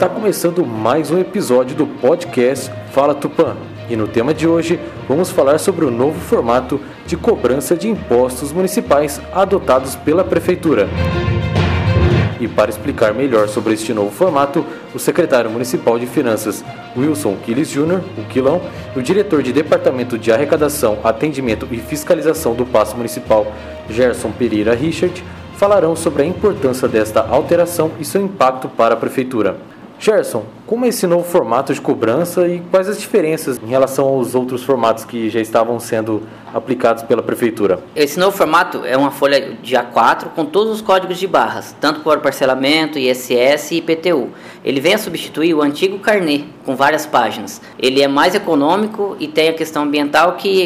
Está começando mais um episódio do podcast Fala Tupã. E no tema de hoje vamos falar sobre o novo formato de cobrança de impostos municipais adotados pela Prefeitura. E para explicar melhor sobre este novo formato, o secretário municipal de Finanças, Wilson Quiles Júnior, o Quilão, e o diretor de Departamento de Arrecadação, Atendimento e Fiscalização do Passo Municipal, Gerson Pereira Richard, falarão sobre a importância desta alteração e seu impacto para a Prefeitura. Gerson, como é esse novo formato de cobrança e quais as diferenças em relação aos outros formatos que já estavam sendo aplicados pela Prefeitura? Esse novo formato é uma folha de A4 com todos os códigos de barras, tanto por parcelamento, ISS e IPTU. Ele vem a substituir o antigo carnê, com várias páginas. Ele é mais econômico e tem a questão ambiental que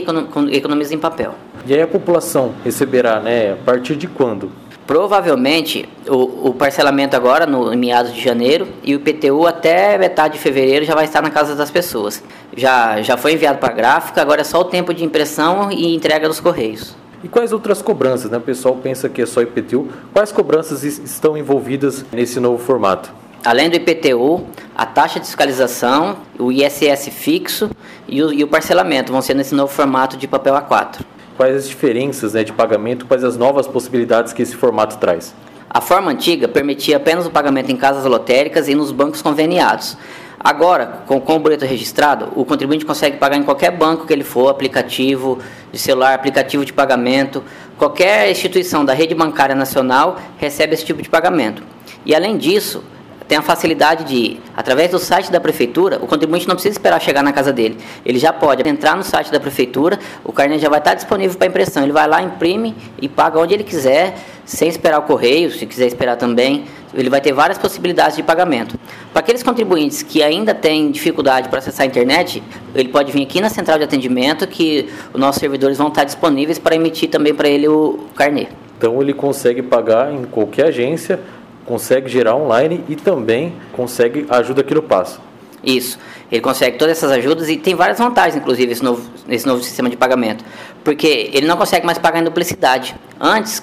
economiza em papel. E aí a população receberá, né, a partir de quando? Provavelmente o, o, parcelamento agora no em meados de janeiro e o IPTU até metade de fevereiro já vai estar na casa das pessoas. Já, já foi enviado para a gráfica, agora é só o tempo de impressão e entrega dos correios. E quais outras cobranças? Né? O pessoal pensa que é só IPTU. Quais cobranças estão envolvidas nesse novo formato? Além do IPTU, a taxa de fiscalização, o ISS fixo e o, e o parcelamento vão ser nesse novo formato de papel A4 quais as diferenças né, de pagamento, quais as novas possibilidades que esse formato traz? A forma antiga permitia apenas o pagamento em casas lotéricas e nos bancos conveniados. Agora, com, com o boleto registrado, o contribuinte consegue pagar em qualquer banco que ele for, aplicativo de celular, aplicativo de pagamento, qualquer instituição da rede bancária nacional recebe esse tipo de pagamento. E além disso, tem a facilidade de, através do site da prefeitura, o contribuinte não precisa esperar chegar na casa dele. Ele já pode entrar no site da prefeitura, o carnê já vai estar disponível para impressão. Ele vai lá, imprime e paga onde ele quiser, sem esperar o correio, se quiser esperar também. Ele vai ter várias possibilidades de pagamento. Para aqueles contribuintes que ainda têm dificuldade para acessar a internet, ele pode vir aqui na central de atendimento que os nossos servidores vão estar disponíveis para emitir também para ele o carnê. Então ele consegue pagar em qualquer agência consegue gerar online e também consegue ajuda passa. Isso. Ele consegue todas essas ajudas e tem várias vantagens, inclusive, esse novo, esse novo sistema de pagamento. Porque ele não consegue mais pagar em duplicidade. Antes,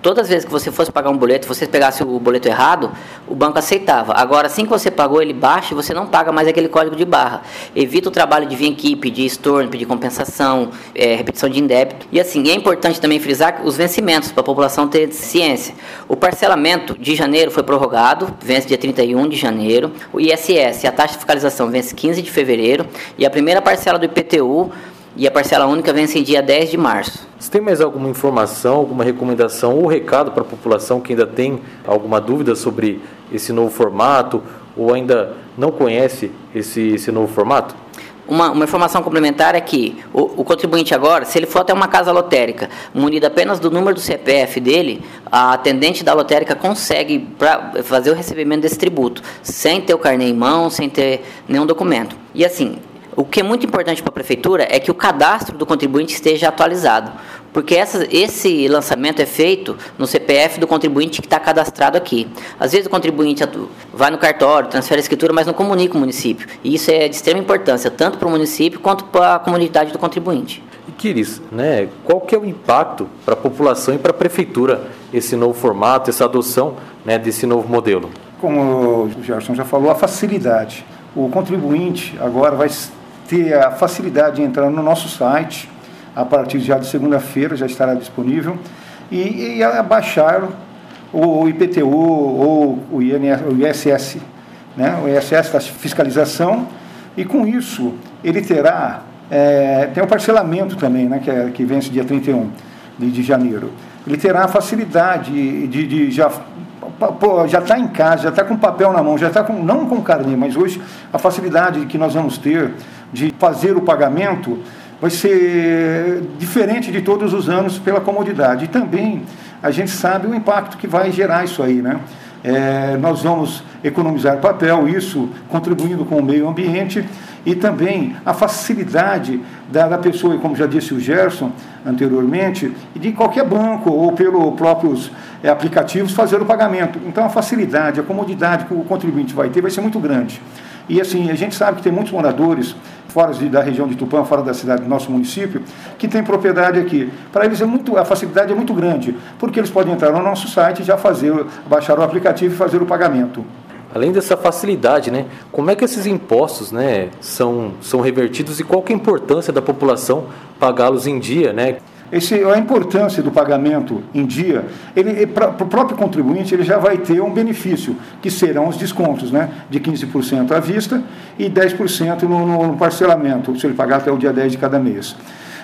todas as vezes que você fosse pagar um boleto, você pegasse o boleto errado, o banco aceitava. Agora, assim que você pagou ele baixo, você não paga mais aquele código de barra. Evita o trabalho de vir aqui, pedir estorno, pedir compensação, é, repetição de indébito. E assim, é importante também frisar os vencimentos, para a população ter ciência. O parcelamento de janeiro foi prorrogado, vence dia 31 de janeiro. O ISS, a taxa de fiscalização, vence 15 de fevereiro. E a primeira parcela do IPTU e a parcela única vence em dia 10 de março. Você tem mais alguma informação, alguma recomendação ou recado para a população que ainda tem alguma dúvida sobre esse novo formato ou ainda não conhece esse, esse novo formato? Uma, uma, informação complementar é que o, o, contribuinte agora, se ele for até uma casa lotérica, munido apenas do número do CPF dele, a atendente da lotérica consegue fazer o recebimento desse tributo, sem ter o carnê em mão, sem ter nenhum documento. E assim, o que é muito importante para a prefeitura é que o cadastro do contribuinte esteja atualizado, porque essa, esse lançamento é feito no CPF do contribuinte que está cadastrado aqui. Às vezes o contribuinte vai no cartório, transfere a escritura, mas não comunica o município. E isso é de extrema importância, tanto para o município quanto para a comunidade do contribuinte. E Kiris, né, qual que é o impacto para a população e para a prefeitura esse novo formato, essa adoção né, desse novo modelo? Como o Gerson já falou, a facilidade. O contribuinte agora vai ter a facilidade de entrar no nosso site, a partir já de segunda-feira já estará disponível, e, e baixar o IPTU ou o, INS, o ISS, né? o ISS da fiscalização, e com isso ele terá, é, tem o parcelamento também, né? que, é, que vence dia 31 de, de janeiro. Ele terá a facilidade de, de já pô, já está em casa, já está com papel na mão, já está com, não com carnê, mas hoje a facilidade que nós vamos ter de fazer o pagamento vai ser diferente de todos os anos pela comodidade. E também a gente sabe o impacto que vai gerar isso aí, né? É, nós vamos economizar papel, isso contribuindo com o meio ambiente e também a facilidade da, da pessoa, como já disse o Gerson anteriormente, de qualquer banco ou pelos próprios é, aplicativos fazer o pagamento. Então a facilidade, a comodidade que o contribuinte vai ter vai ser muito grande. E assim, a gente sabe que tem muitos moradores fora de, da região de Tupã, fora da cidade do nosso município, que tem propriedade aqui. Para eles é muito, a facilidade é muito grande, porque eles podem entrar no nosso site e já fazer, baixar o aplicativo e fazer o pagamento. além dessa facilidade, né, como é que esses impostos né, são, são revertidos e qual é a importância da população pagá-los em dia? Né? Esse, a importância do pagamento em dia, ele, para o próprio contribuinte, ele já vai ter um benefício, que serão os descontos, né, de 15% à vista e 10% no, no parcelamento, se ele pagar até o dia 10 de cada mês.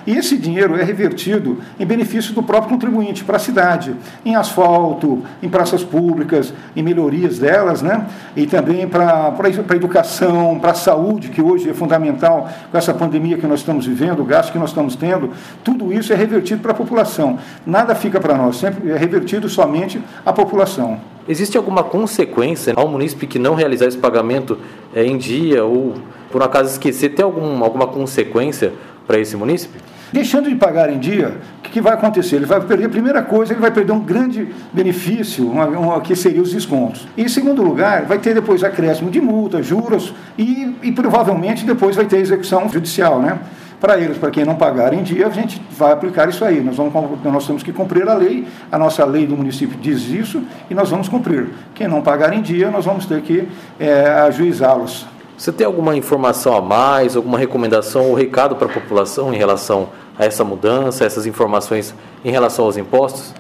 E esse dinheiro é revertido em benefício do próprio contribuinte para a cidade, em asfalto, em praças públicas, em melhorias delas, né? e também para a educação, para a saúde, que hoje é fundamental com essa pandemia que nós estamos vivendo, o gasto que nós estamos tendo, tudo isso é revertido para a população. Nada fica para nós, sempre é revertido somente à população. Existe alguma consequência ao munícipe que não realizar esse pagamento é, em dia ou por acaso esquecer? Tem algum, alguma consequência para esse munícipe? Deixando de pagar em dia, o que, que, vai acontecer? Ele vai perder, a primeira coisa, ele vai perder um grande benefício, uma, uma, que seria os descontos. E em segundo lugar, vai ter depois acréscimo de multas, juros e, e provavelmente depois vai ter execução judicial, né? Para eles, para quem não pagar em dia, a gente vai aplicar isso aí. Nós, vamos, nós temos que cumprir a lei, a nossa lei do município diz isso e nós vamos cumprir. Quem não pagar em dia, nós vamos ter que é, ajuizá-los. Você tem alguma informação a mais, alguma recomendação ou recado para a população em relação a essa mudança, essas informações em relação aos impostos?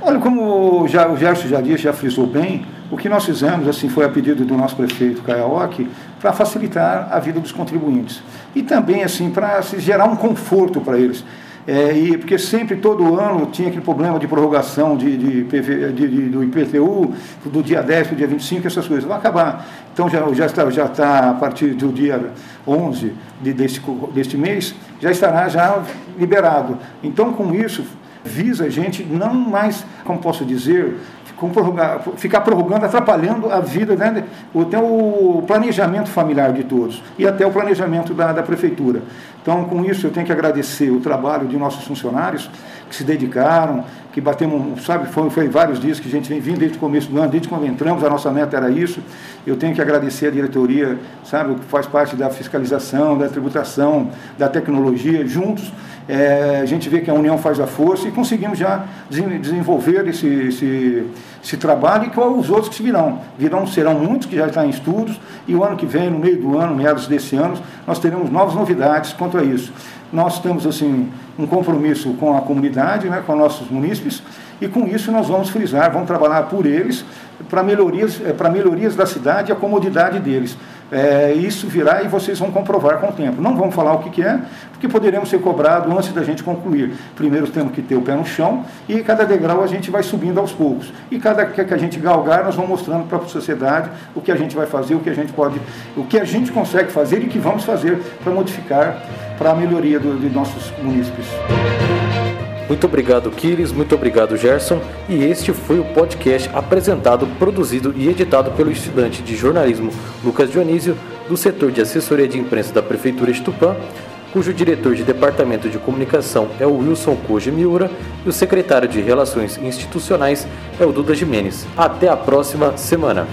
Olha, como já, o Gerson já disse, já frisou bem, o que nós fizemos assim foi a pedido do nosso prefeito Caiaoque para facilitar a vida dos contribuintes e também assim para gerar um conforto para eles. É, e, porque sempre, todo ano, tinha aquele problema de prorrogação de, de, de, de do IPTU, do dia 10 para o dia 25, essas coisas. Vai acabar. Então, já, já, está, já está, a partir do dia 11 de, deste, deste mês, já estará já liberado. Então, com isso, visa a gente não mais, como posso dizer, ficar prorrogando, atrapalhando a vida, né, até o planejamento familiar de todos e até o planejamento da, da prefeitura. Então, com isso, eu tenho que agradecer o trabalho de nossos funcionários que se dedicaram, que batemos, sabe, foi, foi vários dias que a gente vem vindo desde o começo do ano, desde quando entramos, a nossa meta era isso. Eu tenho que agradecer a diretoria, sabe, que faz parte da fiscalização, da tributação, da tecnologia, juntos é, a gente vê que a união faz a força e conseguimos já desenvolver esse, esse, esse trabalho e que os outros que virão. Virão, serão muitos que já estão em estudos e o ano que vem, no meio do ano, meados desse ano, nós teremos novas novidades quanto a isso. Nós temos assim um compromisso com a comunidade, né, com nossos munícipes, e com isso nós vamos frisar, vamos trabalhar por eles para melhorias, é, para melhorias da cidade e a comodidade deles. É, isso virá e vocês vão comprovar com o tempo. Não vamos falar o que, que é, porque poderemos ser cobrados antes da gente concluir. Primeiro temos que ter o pé no chão e cada degrau a gente vai subindo aos poucos. E cada que a gente galgar, nós vamos mostrando para a sociedade o que a gente vai fazer, o que a gente pode, o que a gente consegue fazer e o que vamos fazer para modificar para a melhoria do, de nossos munícipes. Muito obrigado, Kiris, muito obrigado, Gerson. E este foi o podcast apresentado, produzido e editado pelo estudante de jornalismo Lucas Dionísio, do setor de assessoria de imprensa da Prefeitura de Tupã, cujo diretor de departamento de comunicação é o Wilson Koji Miura e o secretário de Relações Institucionais é o Duda Jimenez. Até a próxima semana.